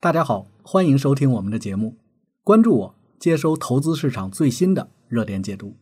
大家好，欢迎收听我们的节目，关注我，接收投资市场最新的热点解读。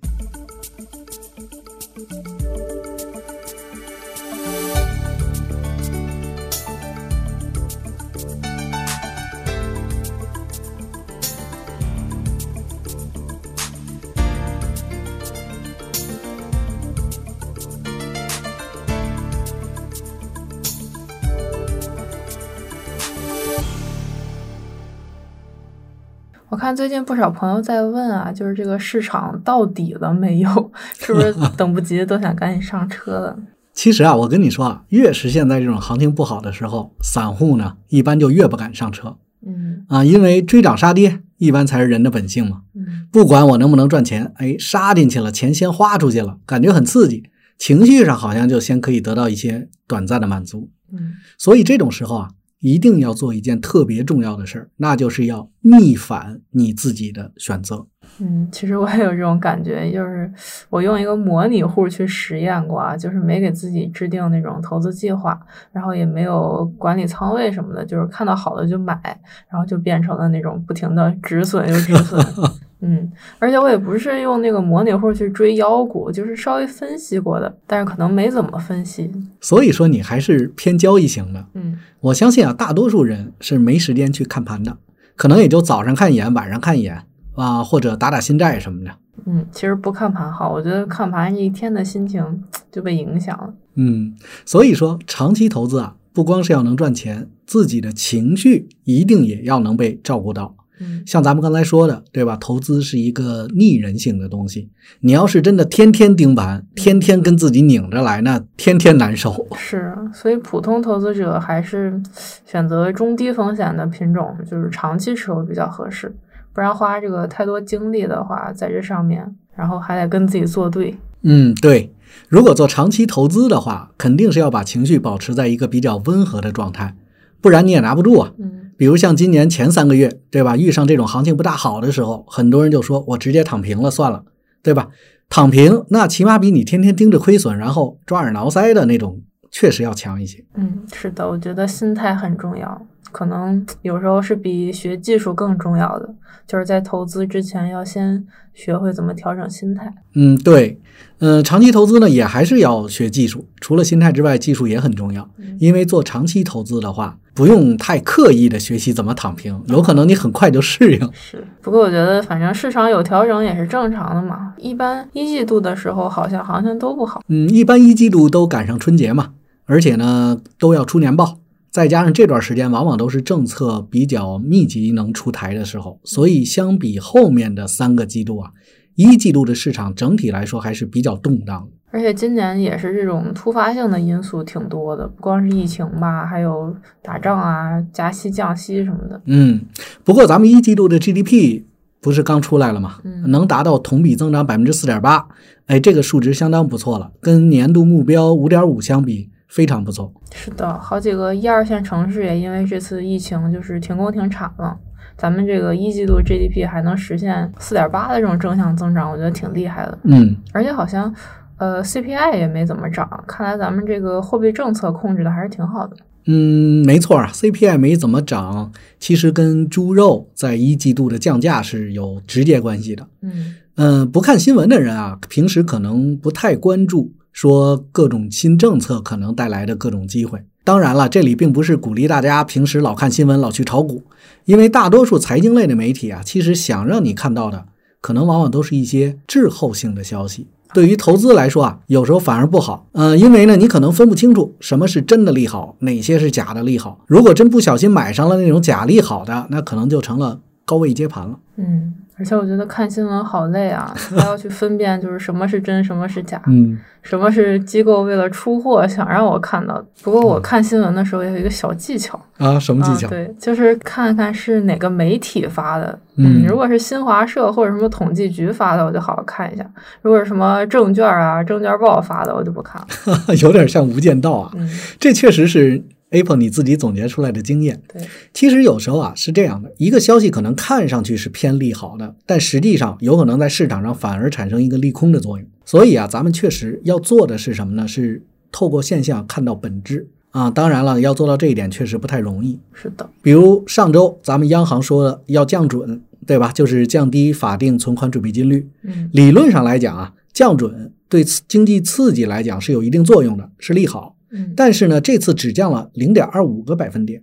看最近不少朋友在问啊，就是这个市场到底了没有？是不是 等不及都想赶紧上车了？其实啊，我跟你说啊，越是现在这种行情不好的时候，散户呢一般就越不敢上车嗯啊，因为追涨杀跌一般才是人的本性嘛。嗯不管我能不能赚钱，哎，杀进去了，钱先花出去了，感觉很刺激，情绪上好像就先可以得到一些短暂的满足。嗯所以这种时候啊，一定要做一件特别重要的事儿，那就是要逆反你自己的选择。嗯，其实我也有这种感觉，就是我用一个模拟户去实验过啊，就是没给自己制定那种投资计划，然后也没有管理仓位什么的，就是看到好的就买，然后就变成了那种不停的止损又止损。嗯，而且我也不是用那个模拟户去追妖股，就是稍微分析过的，但是可能没怎么分析。所以说你还是偏交易型的。嗯我相信啊，大多数人是没时间去看盘的，可能也就早上看一眼，晚上看一眼啊，或者打打新债什么的。嗯，其实不看盘好，我觉得看盘一天的心情就被影响了。嗯，所以说长期投资啊，不光是要能赚钱，自己的情绪一定也要能被照顾到。嗯像咱们刚才说的，对吧？投资是一个逆人性的东西，你要是真的天天盯盘，天天跟自己拧着来，那天天难受。是，所以普通投资者还是选择中低风险的品种，就是长期持有比较合适，不然花这个太多精力的话，在这上面，然后还得跟自己作对。嗯，对。如果做长期投资的话，肯定是要把情绪保持在一个比较温和的状态，不然你也拿不住啊。嗯比如像今年前三个月，对吧？遇上这种行情不大好的时候，很多人就说我直接躺平了算了，对吧？躺平那起码比你天天盯着亏损，然后抓耳挠腮的那种，确实要强一些。嗯，是的，我觉得心态很重要，可能有时候是比学技术更重要的，就是在投资之前要先学会怎么调整心态。嗯，对，嗯、长期投资呢也还是要学技术，除了心态之外，技术也很重要。嗯因为做长期投资的话，不用太刻意的学习怎么躺平，有可能你很快就适应。是，不过我觉得反正市场有调整也是正常的嘛。一般一季度的时候好像行情都不好。嗯，一般一季度都赶上春节嘛，而且呢都要出年报，再加上这段时间往往都是政策比较密集能出台的时候，所以相比后面的三个季度啊，一季度的市场整体来说还是比较动荡的。而且今年也是这种突发性的因素挺多的，不光是疫情吧，还有打仗啊、加息、降息什么的。嗯，不过咱们一季度的 GDP 不是刚出来了吗？嗯能达到同比增长百分之四点八，哎，这个数值相当不错了，跟年度目标五点五相比，非常不错。是的，好几个一二线城市也因为这次疫情就是停工停产了。咱们这个一季度 GDP 还能实现四点八的这种正向增长，我觉得挺厉害的。嗯，而且好像，呃，CPI 也没怎么涨，看来咱们这个货币政策控制的还是挺好的。嗯，没错啊，CPI 没怎么涨，其实跟猪肉在一季度的降价是有直接关系的。嗯嗯、不看新闻的人啊，平时可能不太关注说各种新政策可能带来的各种机会。当然了，这里并不是鼓励大家平时老看新闻、老去炒股，因为大多数财经类的媒体啊，其实想让你看到的，可能往往都是一些滞后性的消息。对于投资来说啊，有时候反而不好。呃，因为呢，你可能分不清楚什么是真的利好，哪些是假的利好。如果真不小心买上了那种假利好的，那可能就成了高位接盘了。嗯，而且我觉得看新闻好累啊，还要去分辨就是什么是真，什么是假，嗯什么是机构为了出货想让我看到的。不过我看新闻的时候也有一个小技巧，啊，什么技巧？啊？对，就是看看是哪个媒体发的。嗯如果是新华社或者什么统计局发的，我就好好看一下；如果是什么证券啊、证券报发的，我就不看了。有点像无间道啊。嗯，这确实是 Apple 你自己总结出来的经验。对，其实有时候啊是这样的，一个消息可能看上去是偏利好的，但实际上有可能在市场上反而产生一个利空的作用。所以啊，咱们确实要做的是什么呢？是透过现象看到本质。啊。当然了，要做到这一点确实不太容易。是的，比如上周咱们央行说了要降准，对吧？就是降低法定存款准备金率。嗯理论上来讲啊，降准对经济刺激来讲是有一定作用的，是利好。嗯，但是呢，这次只降了零点二五个百分点，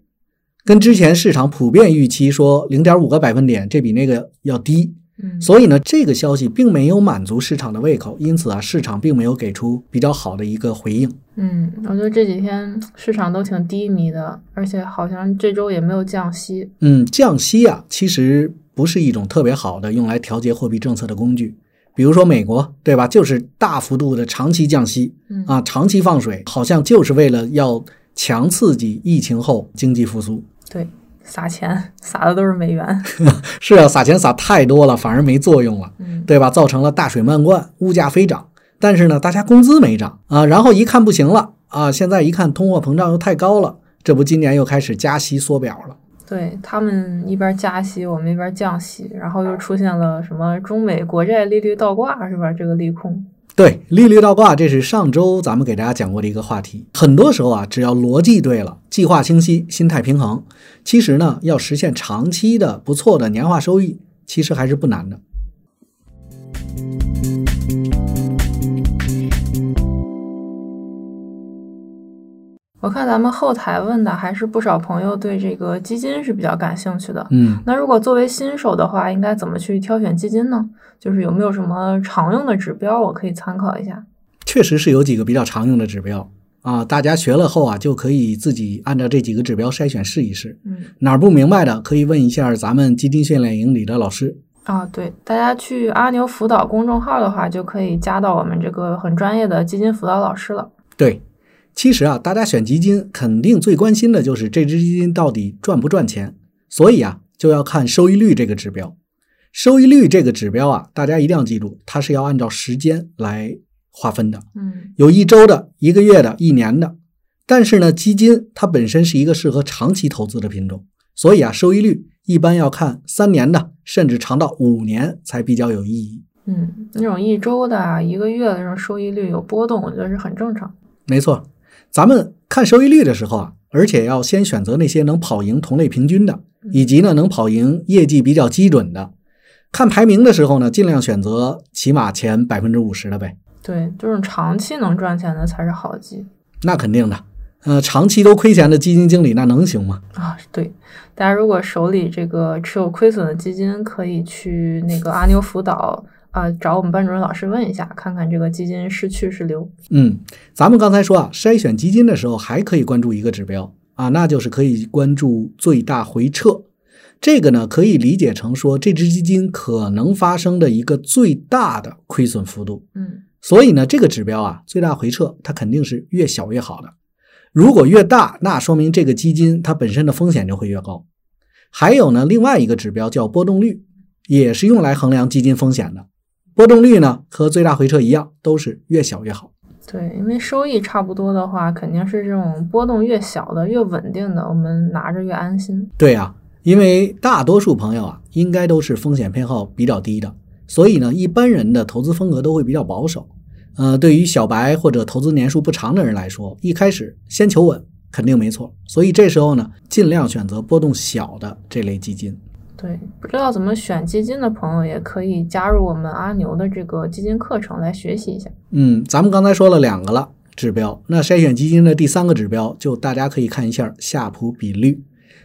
跟之前市场普遍预期说零点五个百分点，这比那个要低。嗯所以呢，这个消息并没有满足市场的胃口，因此啊，市场并没有给出比较好的一个回应。嗯，我觉得这几天市场都挺低迷的，而且好像这周也没有降息。嗯，降息啊，其实不是一种特别好的用来调节货币政策的工具。比如说美国，对吧？就是大幅度的长期降息嗯啊，长期放水，好像就是为了要强刺激疫情后经济复苏。对，撒钱 撒的都是美元。是啊，撒钱撒太多了，反而没作用了。嗯对吧？造成了大水漫灌，物价飞涨。但是呢，大家工资没涨啊，然后一看不行了啊，现在一看通货膨胀又太高了，这不今年又开始加息缩表了。对他们一边加息，我们一边降息，然后又出现了什么中美国债利率倒挂，是吧？这个利空。对，利率倒挂，这是上周咱们给大家讲过的一个话题。很多时候啊，只要逻辑对了，计划清晰，心态平衡，其实呢，要实现长期的不错的年化收益，其实还是不难的。我看咱们后台问的还是不少朋友对这个基金是比较感兴趣的。嗯，那如果作为新手的话，应该怎么去挑选基金呢？就是有没有什么常用的指标，我可以参考一下？确实是有几个比较常用的指标啊，大家学了后啊，就可以自己按照这几个指标筛选试一试。嗯，哪儿不明白的，可以问一下咱们基金训练营里的老师。啊，对，大家去阿牛辅导公众号的话，就可以加到我们这个很专业的基金辅导老师了。对，其实啊，大家选基金肯定最关心的就是这只基金到底赚不赚钱，所以啊，就要看收益率这个指标。收益率这个指标啊，大家一定要记住，它是要按照时间来划分的，嗯有一周的、一个月的、一年的。但是呢，基金它本身是一个适合长期投资的品种，所以啊，收益率一般要看三年的，甚至长到五年才比较有意义。嗯，那种一周的啊、一个月的这种收益率有波动，我觉得是很正常。没错，咱们看收益率的时候啊，而且要先选择那些能跑赢同类平均的，以及呢能跑赢业绩比较基准的。看排名的时候呢，尽量选择起码前百分之五十的呗。对，就是长期能赚钱的才是好基那肯定的，呃，长期都亏钱的基金经理那能行吗？啊。对，大家如果手里这个持有亏损的基金，可以去那个阿牛辅导啊、找我们班主任老师问一下，看看这个基金是去是留。嗯，咱们刚才说啊，筛选基金的时候还可以关注一个指标啊，那就是可以关注最大回撤。这个呢，可以理解成说这只基金可能发生的一个最大的亏损幅度。嗯所以呢，这个指标啊，最大回撤它肯定是越小越好的。如果越大，那说明这个基金它本身的风险就会越高。还有呢，另外一个指标叫波动率，也是用来衡量基金风险的。波动率呢和最大回撤一样，都是越小越好。对，因为收益差不多的话，肯定是这种波动越小的、越稳定的，我们拿着越安心。对啊，因为大多数朋友啊，应该都是风险偏好比较低的，所以呢，一般人的投资风格都会比较保守。呃，对于小白或者投资年数不长的人来说，一开始先求稳肯定没错。所以这时候呢，尽量选择波动小的这类基金。对，不知道怎么选基金的朋友，也可以加入我们阿牛的这个基金课程来学习一下。嗯，咱们刚才说了两个了指标，那筛选基金的第三个指标，就大家可以看一下夏普比率，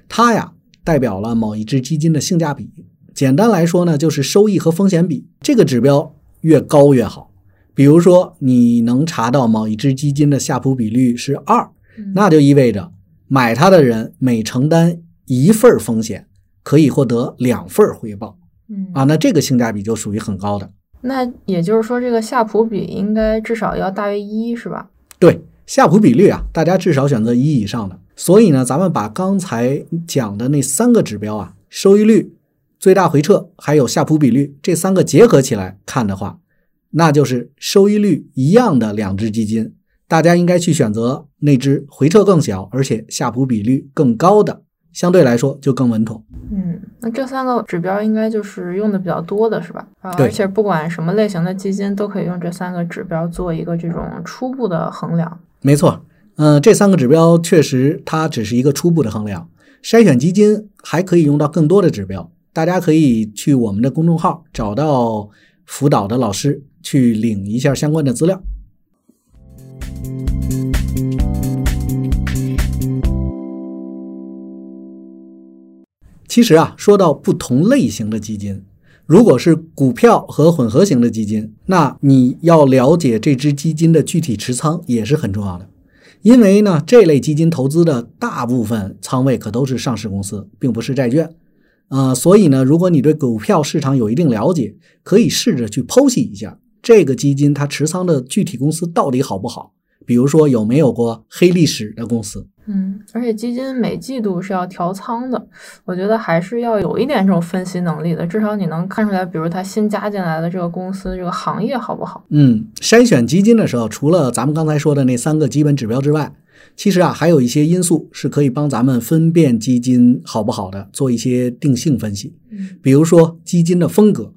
它呀代表了某一只基金的性价比。简单来说呢，就是收益和风险比，这个指标越高越好。比如说，你能查到某一只基金的夏普比率是二，嗯那就意味着买它的人每承担一份风险，可以获得两份回报嗯啊，那这个性价比就属于很高的。那也就是说，这个夏普比应该至少要大于一，是吧？对，夏普比率啊，大家至少选择一以上的。所以呢，咱们把刚才讲的那三个指标啊，收益率、最大回撤还有夏普比率这三个结合起来看的话，那就是收益率一样的两只基金，大家应该去选择那只回撤更小，而且夏普比率更高的，相对来说就更稳妥。嗯，那这三个指标应该就是用的比较多的，是吧？啊，对而且不管什么类型的基金，都可以用这三个指标做一个这种初步的衡量。没错，呃，这三个指标确实它只是一个初步的衡量，筛选基金还可以用到更多的指标。大家可以去我们的公众号找到辅导的老师去领一下相关的资料。其实啊，说到不同类型的基金，如果是股票和混合型的基金，那你要了解这只基金的具体持仓也是很重要的。因为呢，这类基金投资的大部分仓位可都是上市公司，并不是债券。呃，所以呢，如果你对股票市场有一定了解，可以试着去剖析一下这个基金它持仓的具体公司到底好不好。比如说有没有过黑历史的公司？嗯，而且基金每季度是要调仓的，我觉得还是要有一点这种分析能力的，至少你能看出来，比如它新加进来的这个公司这个行业好不好？嗯，筛选基金的时候，除了咱们刚才说的那三个基本指标之外，其实啊还有一些因素是可以帮咱们分辨基金好不好的，做一些定性分析。嗯，比如说基金的风格，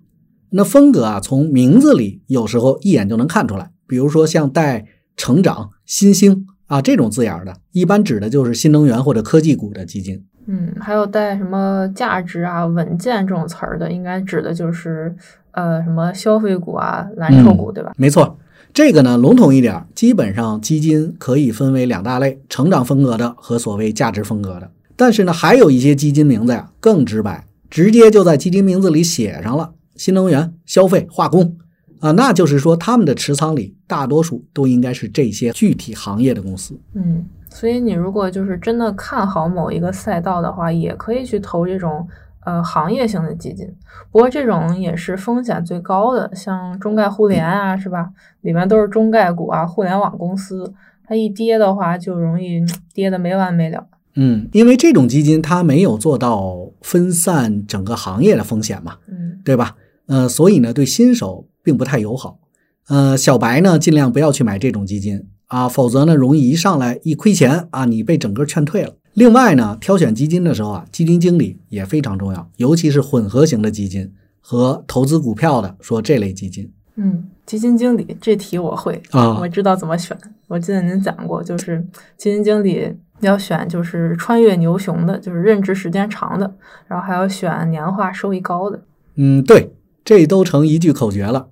那风格啊从名字里有时候一眼就能看出来，比如说像带。成长、新兴啊，这种字眼的，一般指的就是新能源或者科技股的基金。嗯，还有带什么价值啊、稳健这种词儿的，应该指的就是呃什么消费股啊、蓝筹股，对吧？没错，这个呢笼统一点，基本上基金可以分为两大类：成长风格的和所谓价值风格的。但是呢，还有一些基金名字呀更直白，直接就在基金名字里写上了新能源、消费、化工。啊，那就是说，他们的持仓里大多数都应该是这些具体行业的公司。嗯，所以你如果就是真的看好某一个赛道的话，也可以去投这种呃行业性的基金。不过这种也是风险最高的，像中概互联啊，是吧？里面都是中概股啊，互联网公司，它一跌的话就容易跌的没完没了。嗯，因为这种基金它没有做到分散整个行业的风险嘛，嗯，对吧？呃，所以呢，对新手。并不太友好，呃，小白呢，尽量不要去买这种基金啊，否则呢，容易一上来一亏钱啊，你被整个劝退了。另外呢，挑选基金的时候啊，基金经理也非常重要，尤其是混合型的基金和投资股票的，说这类基金。嗯，基金经理这题我会啊，我知道怎么选。我记得您讲过，就是基金经理要选就是穿越牛熊的，就是任职时间长的，然后还要选年化收益高的。嗯，对，这都成一句口诀了。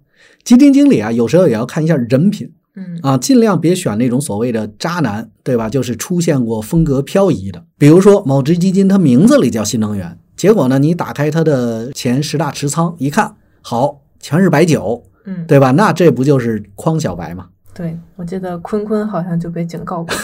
基金经理啊，有时候也要看一下人品，嗯啊，尽量别选那种所谓的渣男，对吧？就是出现过风格漂移的，比如说某只基金，它名字里叫新能源，结果呢，你打开它的前十大持仓一看，好，全是白酒，嗯，对吧？那这不就是诓小白吗？对，我记得坤坤好像就被警告过。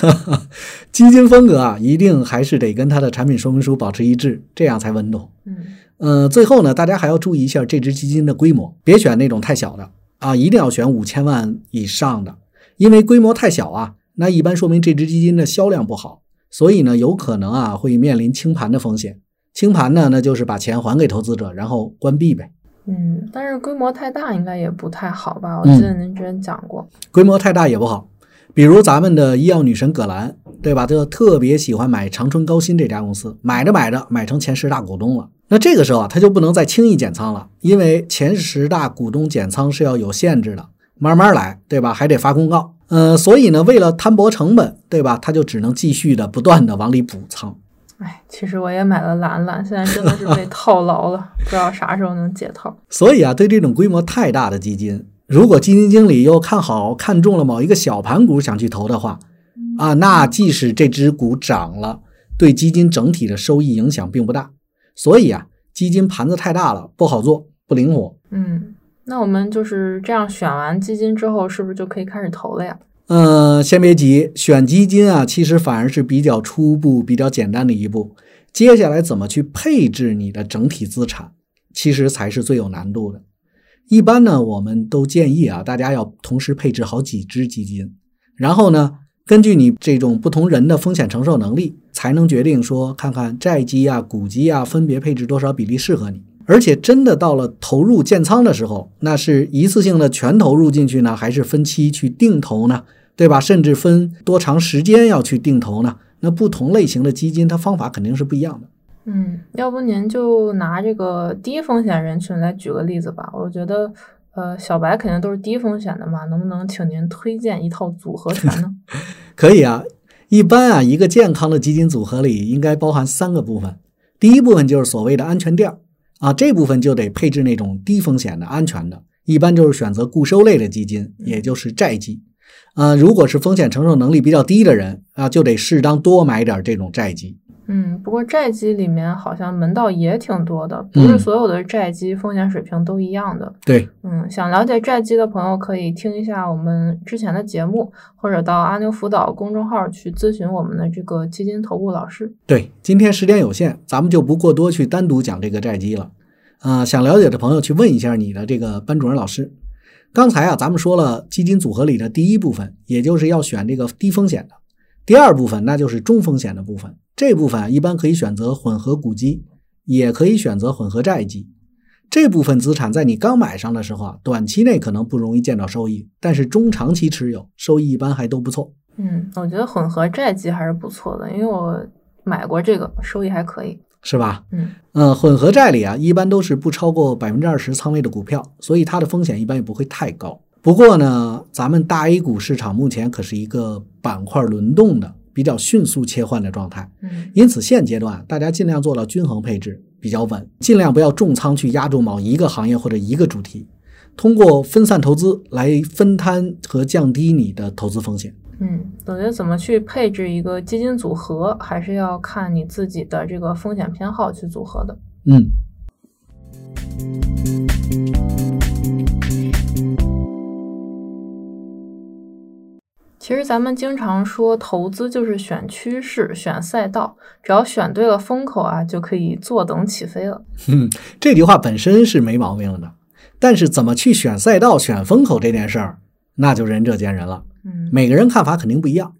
基金风格啊，一定还是得跟它的产品说明书保持一致，这样才稳妥。嗯，呃，最后呢，大家还要注意一下这只基金的规模，别选那种太小的。啊，一定要选五千万以上的，因为规模太小啊，那一般说明这只基金的销量不好，所以呢，有可能啊会面临清盘的风险。清盘呢，那就是把钱还给投资者，然后关闭呗。嗯，但是规模太大应该也不太好吧？我记得您之前讲过，规模太大也不好。比如咱们的医药女神葛兰，对吧？就特别喜欢买长春高新这家公司，买着买着买成前十大股东了。那这个时候啊，他就不能再轻易减仓了，因为前十大股东减仓是要有限制的，慢慢来，对吧？还得发公告。呃，所以呢，为了摊薄成本，对吧？他就只能继续的不断的往里补仓。哎，其实我也买了兰兰，现在真的是被 套牢了，不知道啥时候能解套。所以啊，对这种规模太大的基金，如果基金经理又看好看中了某一个小盘股想去投的话，啊，那即使这只股涨了，对基金整体的收益影响并不大。所以啊，基金盘子太大了，不好做，不灵活。嗯，那我们就是这样选完基金之后，是不是就可以开始投了呀？嗯，先别急，选基金啊，其实反而是比较初步、比较简单的一步。接下来怎么去配置你的整体资产，其实才是最有难度的。一般呢，我们都建议啊，大家要同时配置好几只基金，然后呢。根据你这种不同人的风险承受能力，才能决定说看看债基啊、股基啊分别配置多少比例适合你。而且真的到了投入建仓的时候，那是一次性的全投入进去呢，还是分期去定投呢？对吧？甚至分多长时间要去定投呢？那不同类型的基金，它方法肯定是不一样的。嗯，要不您就拿这个低风险人群来举个例子吧，我觉得。呃，小白肯定都是低风险的嘛，能不能请您推荐一套组合拳呢？可以啊，一般啊，一个健康的基金组合里应该包含三个部分。第一部分就是所谓的安全垫儿啊，这部分就得配置那种低风险的安全的，一般就是选择固收类的基金，也就是债基。呃，如果是风险承受能力比较低的人啊，就得适当多买点这种债基。嗯，不过债基里面好像门道也挺多的，不是所有的债基风险水平都一样的。对，嗯，想了解债基的朋友可以听一下我们之前的节目，或者到阿牛辅导公众号去咨询我们的这个基金投顾老师。对，今天时间有限，咱们就不过多去单独讲这个债基了。啊，想了解的朋友去问一下你的这个班主任老师。刚才啊，咱们说了基金组合里的第一部分，也就是要选这个低风险的；第二部分那就是中风险的部分。这部分一般可以选择混合股基，也可以选择混合债基。这部分资产在你刚买上的时候啊，短期内可能不容易见到收益，但是中长期持有，收益一般还都不错。嗯，我觉得混合债基还是不错的，因为我买过这个，收益还可以，是吧？嗯嗯，混合债里啊，一般都是不超过百分之二十仓位的股票，所以它的风险一般也不会太高。不过呢，咱们大 A 股市场目前可是一个板块轮动的。比较迅速切换的状态，嗯，因此现阶段大家尽量做到均衡配置，比较稳，尽量不要重仓去压住某一个行业或者一个主题，通过分散投资来分摊和降低你的投资风险。嗯，我觉得怎么去配置一个基金组合，还是要看你自己的这个风险偏好去组合的。嗯。其实咱们经常说，投资就是选趋势、选赛道，只要选对了风口啊，就可以坐等起飞了。嗯，这句话本身是没毛病的，但是怎么去选赛道、选风口这件事儿，那就仁者见仁了。嗯，每个人看法肯定不一样。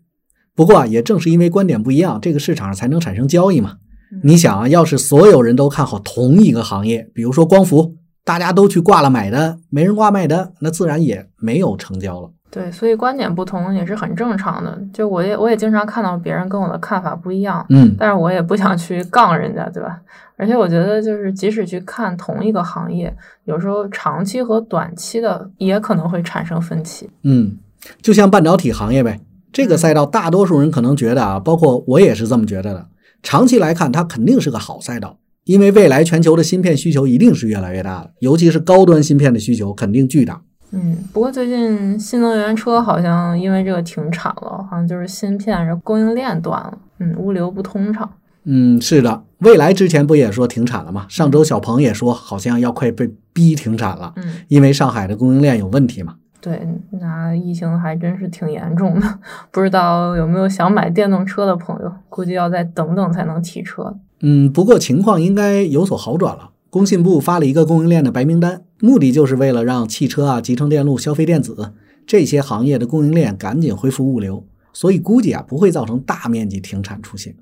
不过啊，也正是因为观点不一样，这个市场上才能产生交易嘛。你想啊，要是所有人都看好同一个行业，比如说光伏，大家都去挂了买单，没人挂卖单，那自然也没有成交了。对，所以观点不同也是很正常的。就我也我也经常看到别人跟我的看法不一样，嗯，但是我也不想去杠人家，对吧？而且我觉得，就是即使去看同一个行业，有时候长期和短期的也可能会产生分歧。嗯，就像半导体行业呗，这个赛道大多数人可能觉得啊，包括我也是这么觉得的。长期来看，它肯定是个好赛道，因为未来全球的芯片需求一定是越来越大的，尤其是高端芯片的需求肯定巨大。嗯，不过最近新能源车好像因为这个停产了，好像就是芯片这供应链断了，嗯，物流不通畅。嗯，是的，未来之前不也说停产了吗？上周小鹏也说好像要快被逼停产了，嗯，因为上海的供应链有问题嘛。对，那疫情还真是挺严重的，不知道有没有想买电动车的朋友，估计要再等等才能提车。嗯，不过情况应该有所好转了。工信部发了一个供应链的白名单，目的就是为了让汽车啊、集成电路、消费电子这些行业的供应链赶紧恢复物流，所以估计啊不会造成大面积停产出现。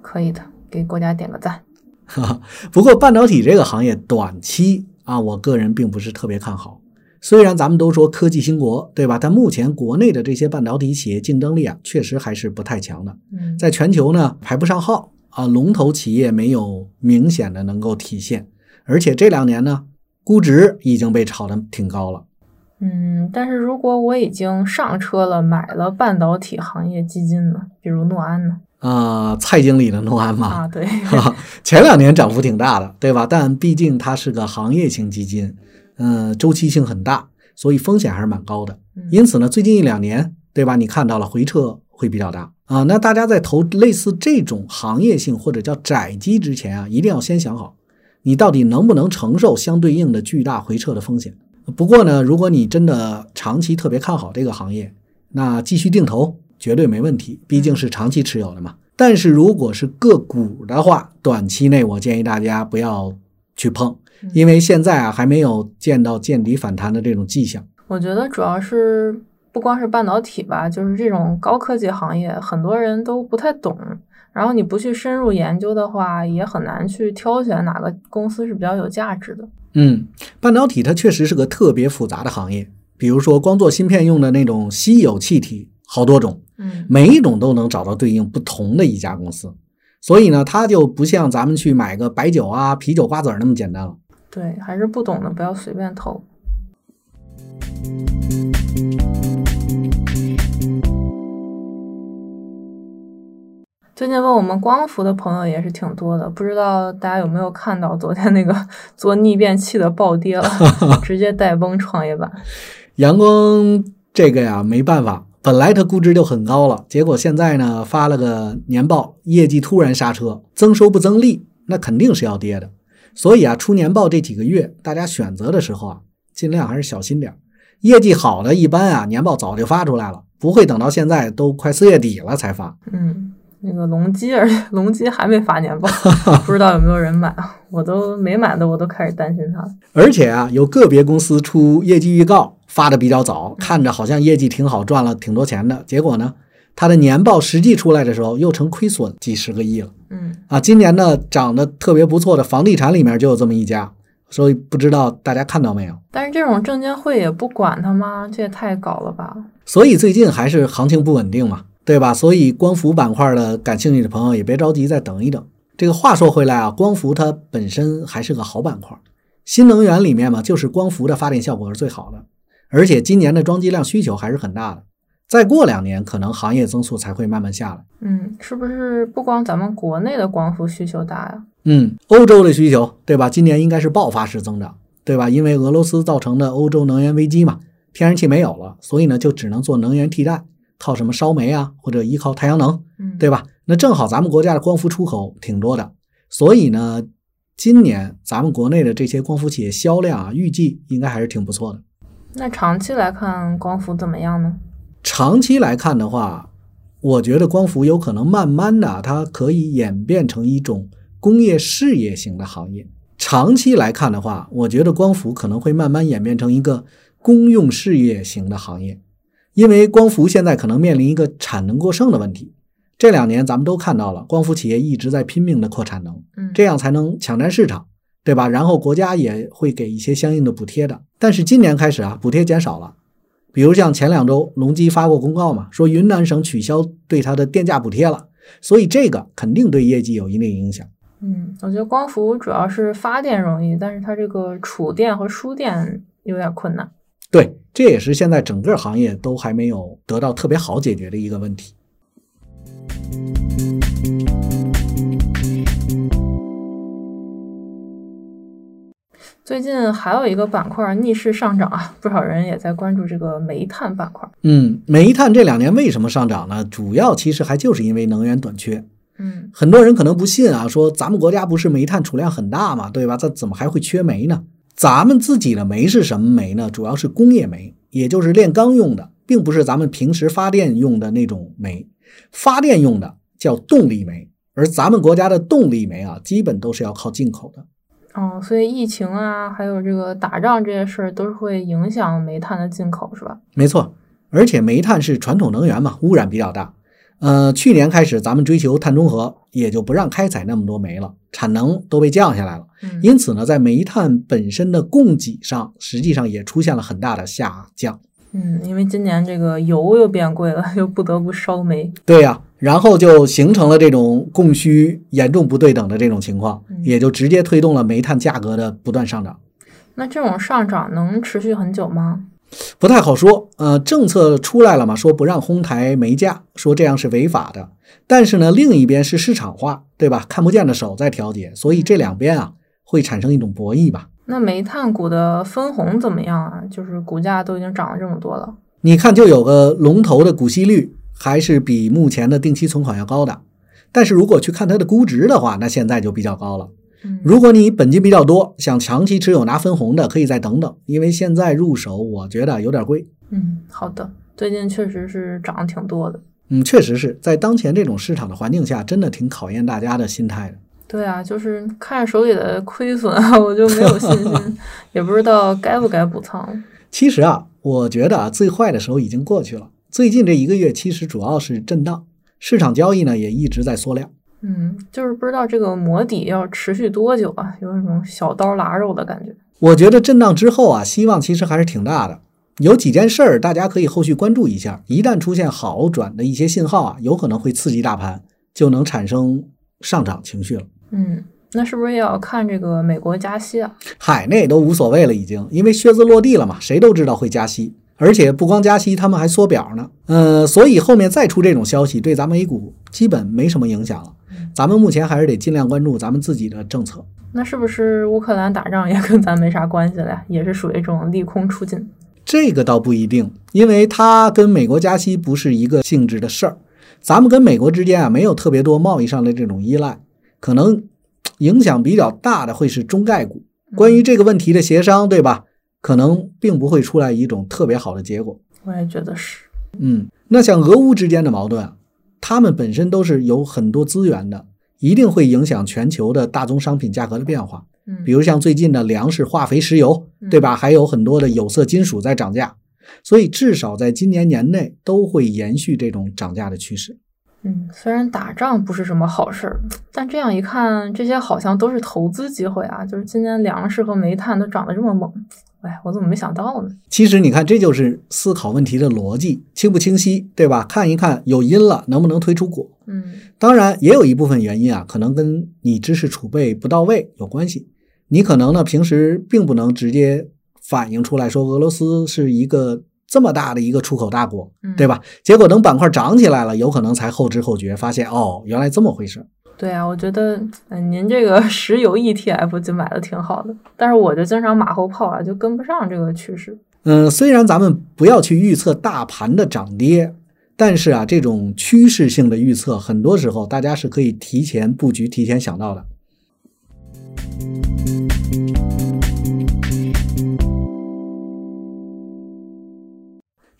可以的，给国家点个赞。哈哈，不过半导体这个行业短期啊，我个人并不是特别看好。虽然咱们都说科技兴国，对吧？但目前国内的这些半导体企业竞争力啊，确实还是不太强的，嗯，在全球呢排不上号啊，龙头企业没有明显的能够体现。而且这两年呢，估值已经被炒得挺高了。嗯，但是如果我已经上车了，买了半导体行业基金呢，比如诺安呢？啊，蔡经理的诺安嘛，啊，对，前两年涨幅挺大的，对吧？但毕竟它是个行业型基金，嗯，周期性很大，所以风险还是蛮高的。因此呢，最近一两年，对吧？你看到了回撤会比较大啊。那大家在投类似这种行业性或者叫窄基之前啊，一定要先想好。你到底能不能承受相对应的巨大回撤的风险？不过呢，如果你真的长期特别看好这个行业，那继续定投绝对没问题，毕竟是长期持有的嘛。但是如果是个股的话，短期内我建议大家不要去碰，因为现在啊还没有见到见底反弹的这种迹象。我觉得主要是不光是半导体吧，就是这种高科技行业，很多人都不太懂。然后你不去深入研究的话，也很难去挑选哪个公司是比较有价值的。嗯，半导体它确实是个特别复杂的行业，比如说光做芯片用的那种稀有气体，好多种，嗯，每一种都能找到对应不同的一家公司，所以呢，它就不像咱们去买个白酒啊、啤酒、瓜子儿那么简单了。对，还是不懂的不要随便投。最近问我们光伏的朋友也是挺多的，不知道大家有没有看到昨天那个 做逆变器的暴跌了，直接带崩创业板。阳光这个呀，没办法，本来它估值就很高了，结果现在呢发了个年报，业绩突然刹车，增收不增利，那肯定是要跌的。所以啊，出年报这几个月，大家选择的时候啊，尽量还是小心点。业绩好的一般啊，年报早就发出来了，不会等到现在都快四月底了才发。嗯。那个隆基，而且隆基还没发年报，不知道有没有人买啊？我都没买的，我都开始担心它。而且啊，有个别公司出业绩预告发的比较早，看着好像业绩挺好，赚了挺多钱的。结果呢，它的年报实际出来的时候又成亏损几十个亿了。嗯啊，今年呢涨得特别不错的房地产里面就有这么一家，所以不知道大家看到没有？但是这种证监会也不管它吗？这也太搞了吧！所以最近还是行情不稳定嘛。对吧？所以光伏板块的感兴趣的朋友也别着急，再等一等。这个话说回来啊，光伏它本身还是个好板块，新能源里面嘛，就是光伏的发电效果是最好的，而且今年的装机量需求还是很大的。再过两年，可能行业增速才会慢慢下来。嗯，是不是不光咱们国内的光伏需求大呀？嗯，欧洲的需求，对吧？今年应该是爆发式增长，对吧？因为俄罗斯造成的欧洲能源危机嘛，天然气没有了，所以呢，就只能做能源替代。靠什么烧煤啊，或者依靠太阳能，对吧？那正好咱们国家的光伏出口挺多的，所以呢，今年咱们国内的这些光伏企业销量啊，预计应该还是挺不错的。那长期来看，光伏怎么样呢？长期来看的话，我觉得光伏有可能慢慢的，它可以演变成一种工业事业型的行业。长期来看的话，我觉得光伏可能会慢慢演变成一个公用事业型的行业。因为光伏现在可能面临一个产能过剩的问题，这两年咱们都看到了，光伏企业一直在拼命的扩产能，嗯，这样才能抢占市场，对吧？然后国家也会给一些相应的补贴的。但是今年开始啊，补贴减少了，比如像前两周隆基发过公告嘛，说云南省取消对它的电价补贴了，所以这个肯定对业绩有一定影响。嗯，我觉得光伏主要是发电容易，但是它这个储电和输电有点困难。对，这也是现在整个行业都还没有得到特别好解决的一个问题。最近还有一个板块逆势上涨啊，不少人也在关注这个煤炭板块。嗯，煤炭这两年为什么上涨呢？主要其实还就是因为能源短缺。嗯，很多人可能不信啊，说咱们国家不是煤炭储量很大嘛，对吧？这怎么还会缺煤呢？咱们自己的煤是什么煤呢？主要是工业煤，也就是炼钢用的，并不是咱们平时发电用的那种煤。发电用的叫动力煤，而咱们国家的动力煤啊，基本都是要靠进口的。哦，所以疫情啊，还有这个打仗这些事儿，都是会影响煤炭的进口，是吧？没错，而且煤炭是传统能源嘛，污染比较大。呃，去年开始咱们追求碳中和，也就不让开采那么多煤了，产能都被降下来了。因此呢，在煤炭本身的供给上，实际上也出现了很大的下降。嗯，因为今年这个油又变贵了，又不得不烧煤。对呀，然后就形成了这种供需严重不对等的这种情况，也就直接推动了煤炭价格的不断上涨。那这种上涨能持续很久吗？不太好说，呃，政策出来了嘛，说不让哄抬煤价，说这样是违法的。但是呢，另一边是市场化，对吧？看不见的手在调节，所以这两边啊会产生一种博弈吧。那煤炭股的分红怎么样啊？就是股价都已经涨了这么多了，你看就有个龙头的股息率还是比目前的定期存款要高的。但是如果去看它的估值的话，那现在就比较高了。如果你本金比较多，想长期持有拿分红的，可以再等等，因为现在入手我觉得有点贵。嗯，好的，最近确实是涨挺多的。嗯，确实是在当前这种市场的环境下，真的挺考验大家的心态的。对啊，就是看手里的亏损啊，我就没有信心，也不知道该不该补仓。其实啊，我觉得啊，最坏的时候已经过去了。最近这一个月，其实主要是震荡，市场交易呢也一直在缩量。嗯，就是不知道这个磨底要持续多久啊，有一种小刀拉肉的感觉。我觉得震荡之后啊，希望其实还是挺大的。有几件事儿大家可以后续关注一下，一旦出现好转的一些信号啊，有可能会刺激大盘，就能产生上涨情绪了。嗯，那是不是也要看这个美国加息啊？海内都无所谓了，已经，因为靴子落地了嘛，谁都知道会加息。而且不光加息，他们还缩表呢。呃，所以后面再出这种消息，对咱们 A 股基本没什么影响了。咱们目前还是得尽量关注咱们自己的政策。那是不是乌克兰打仗也跟咱没啥关系了呀？也是属于这种利空出尽？这个倒不一定，因为它跟美国加息不是一个性质的事儿。咱们跟美国之间啊，没有特别多贸易上的这种依赖，可能影响比较大的会是中概股。关于这个问题的协商，对吧？可能并不会出来一种特别好的结果。我也觉得是。嗯，那像俄乌之间的矛盾啊，他们本身都是有很多资源的，一定会影响全球的大宗商品价格的变化。嗯，比如像最近的粮食、化肥、石油，对吧？还有很多的有色金属在涨价，所以至少在今年年内都会延续这种涨价的趋势。嗯，虽然打仗不是什么好事儿，但这样一看，这些好像都是投资机会啊！就是今年粮食和煤炭都涨得这么猛，哎，我怎么没想到呢？其实你看，这就是思考问题的逻辑清不清晰，对吧？看一看有因了，能不能推出果？嗯，当然也有一部分原因啊，可能跟你知识储备不到位有关系。你可能呢平时并不能直接反映出来说俄罗斯是一个。这么大的一个出口大国，对吧？结果等板块涨起来了，有可能才后知后觉，发现哦，原来这么回事。对啊，我觉得嗯，您这个 石油 ETF 就买的挺好的，但是我就经常马后炮啊，就跟不上这个趋势。嗯，虽然咱们不要去预测大盘的涨跌，但是啊，这种趋势性的预测，很多时候大家是可以提前布局、提前想到的。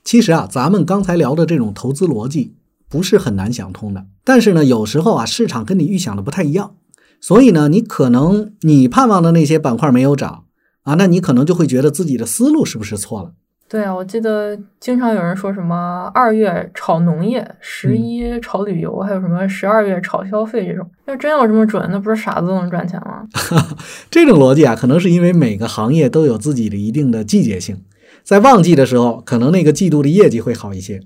其实啊，咱们刚才聊的这种投资逻辑不是很难想通的。但是呢，有时候啊，市场跟你预想的不太一样，所以呢，你可能你盼望的那些板块没有涨啊，那你可能就会觉得自己的思路是不是错了？对啊，我记得经常有人说什么二月炒农业，十一炒旅游，还有什么十二月炒消费这种。要真有这么准，那不是傻子都能赚钱吗？这种逻辑啊，可能是因为每个行业都有自己的一定的季节性。在旺季的时候，可能那个季度的业绩会好一些，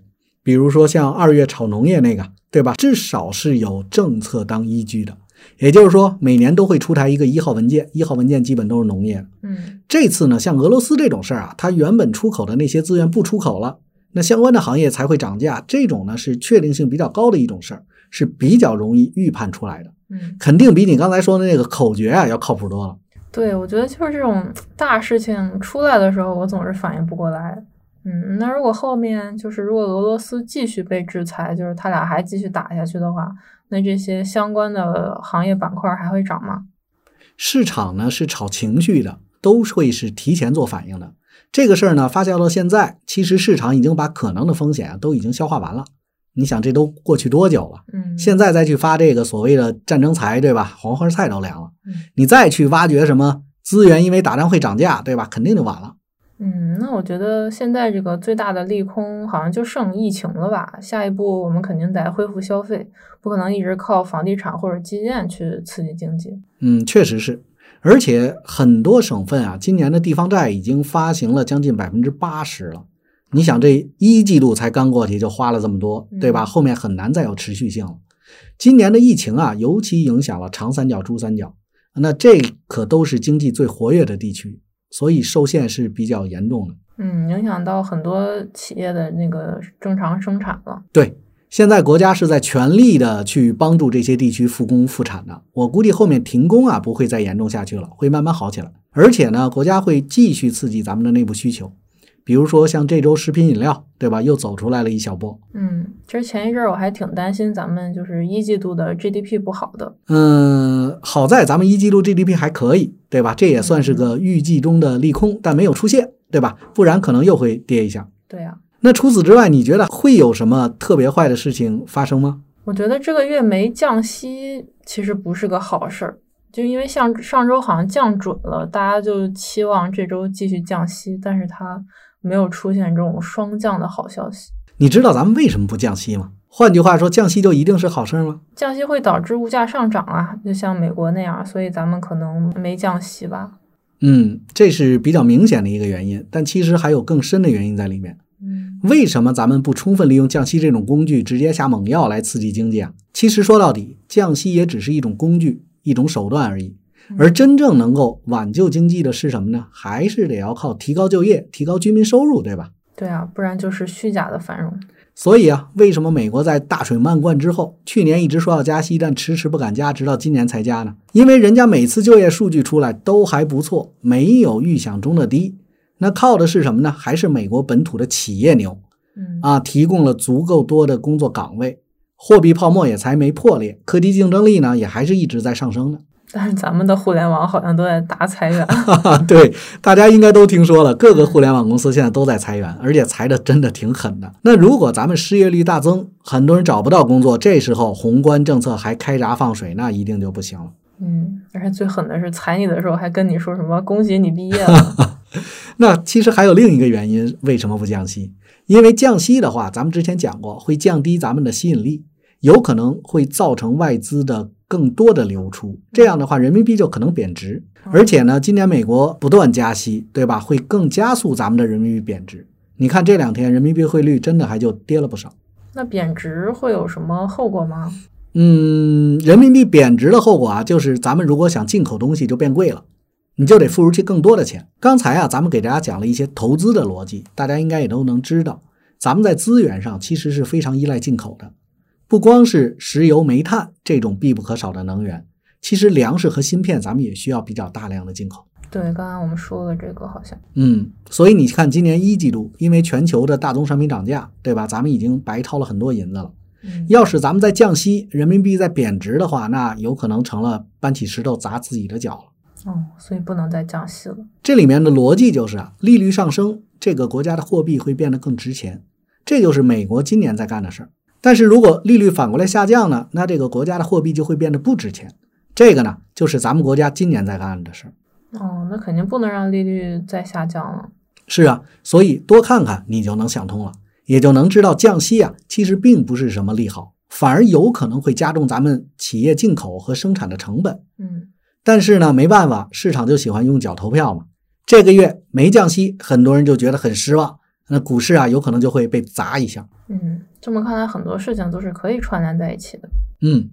比如说像二月炒农业那个，对吧？至少是有政策当依据的，也就是说每年都会出台一个一号文件，一号文件基本都是农业。嗯，这次呢，像俄罗斯这种事儿啊，它原本出口的那些资源不出口了，那相关的行业才会涨价。这种呢是确定性比较高的一种事儿，是比较容易预判出来的。嗯，肯定比你刚才说的那个口诀啊要靠谱多了。对，我觉得就是这种大事情出来的时候，我总是反应不过来。嗯，那如果后面就是如果俄罗斯继续被制裁，就是他俩还继续打下去的话，那这些相关的行业板块还会涨吗？市场呢是炒情绪的，都会是提前做反应的。这个事儿呢发酵到现在，其实市场已经把可能的风险啊都已经消化完了。你想，这都过去多久了？嗯，现在再去发这个所谓的战争财，对吧？黄花菜都凉了。嗯，你再去挖掘什么资源，因为打仗会涨价，对吧？肯定就晚了。嗯，那我觉得现在这个最大的利空好像就剩疫情了吧？下一步我们肯定得恢复消费，不可能一直靠房地产或者基建去刺激经济。嗯，确实是。而且很多省份啊，今年的地方债已经发行了将近百分之八十了。你想，这一季度才刚过去，就花了这么多，对吧？后面很难再有持续性了。今年的疫情啊，尤其影响了长三角、珠三角，那这可都是经济最活跃的地区，所以受限是比较严重的。嗯，影响到很多企业的那个正常生产了。对，现在国家是在全力的去帮助这些地区复工复产的。我估计后面停工啊不会再严重下去了，会慢慢好起来。而且呢，国家会继续刺激咱们的内部需求。比如说像这周食品饮料，对吧？又走出来了一小波。嗯，其实前一阵儿我还挺担心咱们就是一季度的 GDP 不好的。嗯，好在咱们一季度 GDP 还可以，对吧？这也算是个预计中的利空，但没有出现，对吧？不然可能又会跌一下。对呀。那除此之外，你觉得会有什么特别坏的事情发生吗？我觉得这个月没降息，其实不是个好事儿。就因为像上周好像降准了，大家就期望这周继续降息，但是它。没有出现这种双降的好消息。你知道咱们为什么不降息吗？换句话说，降息就一定是好事吗？降息会导致物价上涨啊，就像美国那样，所以咱们可能没降息吧。嗯，这是比较明显的一个原因，但其实还有更深的原因在里面。嗯，为什么咱们不充分利用降息这种工具，直接下猛药来刺激经济啊？其实说到底，降息也只是一种工具，一种手段而已。而真正能够挽救经济的是什么呢？还是得要靠提高就业、提高居民收入，对吧？对啊，不然就是虚假的繁荣。所以啊，为什么美国在大水漫灌之后，去年一直说要加息，但迟迟不敢加，直到今年才加呢？因为人家每次就业数据出来都还不错，没有预想中的低。那靠的是什么呢？还是美国本土的企业牛，嗯啊，提供了足够多的工作岗位，货币泡沫也才没破裂，科技竞争力呢也还是一直在上升的。但是咱们的互联网好像都在大裁员。对，大家应该都听说了，各个互联网公司现在都在裁员，而且裁的真的挺狠的。那如果咱们失业率大增，很多人找不到工作，这时候宏观政策还开闸放水，那一定就不行了。嗯，而且最狠的是裁你的时候还跟你说什么“恭喜你毕业了 那其实还有另一个原因，为什么不降息？因为降息的话，咱们之前讲过，会降低咱们的吸引力，有可能会造成外资的更多的流出，这样的话，人民币就可能贬值。而且呢，今年美国不断加息，对吧？会更加速咱们的人民币贬值。你看这两天人民币汇率真的还就跌了不少。”。那贬值会有什么后果吗？嗯，人民币贬值的后果啊，就是咱们如果想进口东西就变贵了，你就得付出去更多的钱。刚才啊，咱们给大家讲了一些投资的逻辑，大家应该也都能知道，咱们在资源上其实是非常依赖进口的，不光是石油、煤炭这种必不可少的能源，其实粮食和芯片咱们也需要比较大量的进口。对，刚刚我们说了这个，好像嗯，所以你看，今年一季度，因为全球的大宗商品涨价，对吧？咱们已经白掏了很多银子了。嗯要是咱们再降息，人民币在贬值的话，那有可能成了搬起石头砸自己的脚了。哦，所以不能再降息了。这里面的逻辑就是啊，利率上升，这个国家的货币会变得更值钱，这就是美国今年在干的事儿。但是如果利率反过来下降呢，那这个国家的货币就会变得不值钱。这个呢，就是咱们国家今年在干的事儿。哦，那肯定不能让利率再下降了。是啊，所以多看看你就能想通了，也就能知道降息啊，其实并不是什么利好，反而有可能会加重咱们企业进口和生产的成本。嗯，但是呢，没办法，市场就喜欢用脚投票嘛。这个月没降息，很多人就觉得很失望，那股市啊有可能就会被砸一下。嗯，这么看来，很多事情都是可以串联在一起的。嗯，